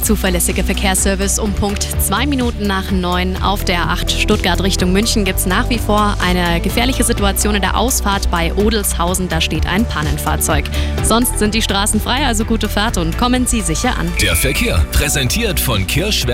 Der zuverlässige Verkehrsservice um Punkt 2 Minuten nach 9 auf der 8 Stuttgart Richtung München gibt es nach wie vor eine gefährliche Situation in der Ausfahrt bei Odelshausen. Da steht ein Pannenfahrzeug. Sonst sind die Straßen frei, also gute Fahrt und kommen Sie sicher an. Der Verkehr präsentiert von Kirschwerk